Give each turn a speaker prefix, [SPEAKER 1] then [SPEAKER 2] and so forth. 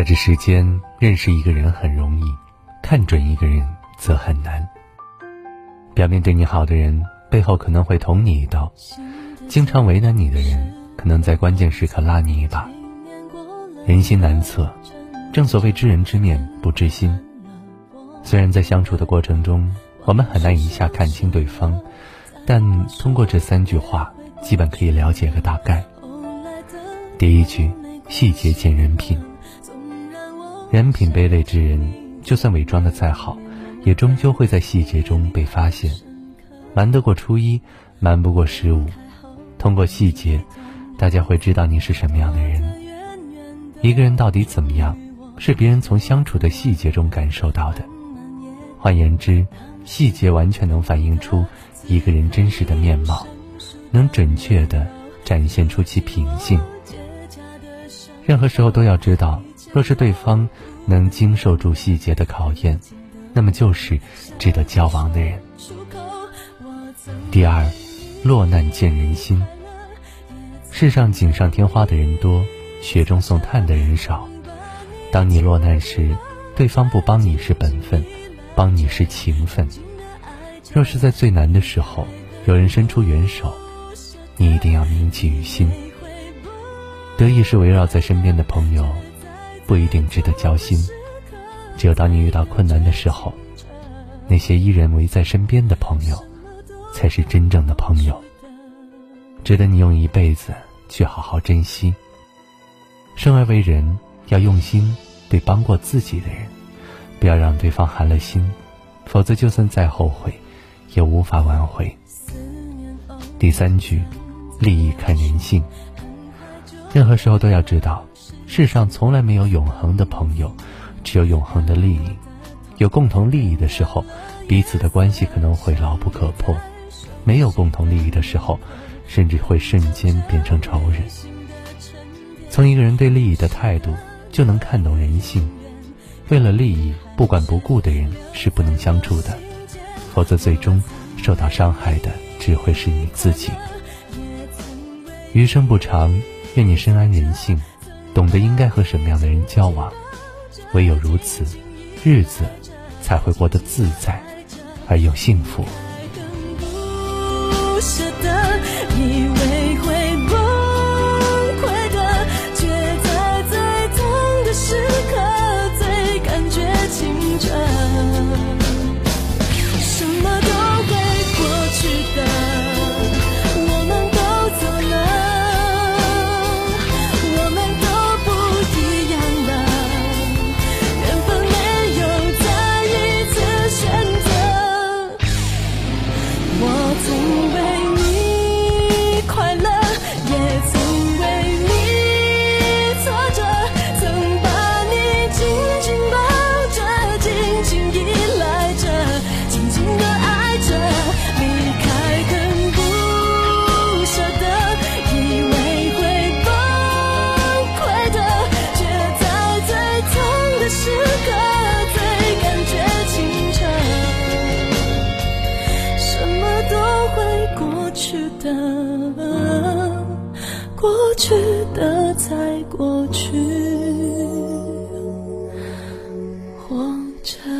[SPEAKER 1] 在这世间，认识一个人很容易，看准一个人则很难。表面对你好的人，背后可能会捅你一刀；经常为难你的人，可能在关键时刻拉你一把。人心难测，正所谓知人知面不知心。虽然在相处的过程中，我们很难一下看清对方，但通过这三句话，基本可以了解个大概。第一句：细节见人品。人品卑劣之人，就算伪装的再好，也终究会在细节中被发现。瞒得过初一，瞒不过十五。通过细节，大家会知道你是什么样的人。一个人到底怎么样，是别人从相处的细节中感受到的。换言之，细节完全能反映出一个人真实的面貌，能准确的展现出其品性。任何时候都要知道。若是对方能经受住细节的考验，那么就是值得交往的人。第二，落难见人心。世上锦上添花的人多，雪中送炭的人少。当你落难时，对方不帮你是本分，帮你是情分。若是在最难的时候，有人伸出援手，你一定要铭记于心。得意是围绕在身边的朋友。不一定值得交心，只有当你遇到困难的时候，那些依然围在身边的朋友，才是真正的朋友，值得你用一辈子去好好珍惜。生而为人，要用心对帮过自己的人，不要让对方寒了心，否则就算再后悔，也无法挽回。第三句，利益看人性，任何时候都要知道。世上从来没有永恒的朋友，只有永恒的利益。有共同利益的时候，彼此的关系可能会牢不可破；没有共同利益的时候，甚至会瞬间变成仇人。从一个人对利益的态度，就能看懂人性。为了利益不管不顾的人是不能相处的，否则最终受到伤害的只会是你自己。余生不长，愿你深谙人性。懂得应该和什么样的人交往，唯有如此，日子才会过得自在而又幸福。
[SPEAKER 2] 时刻最感觉清澈，什么都会过去的。过去的才过去。活着。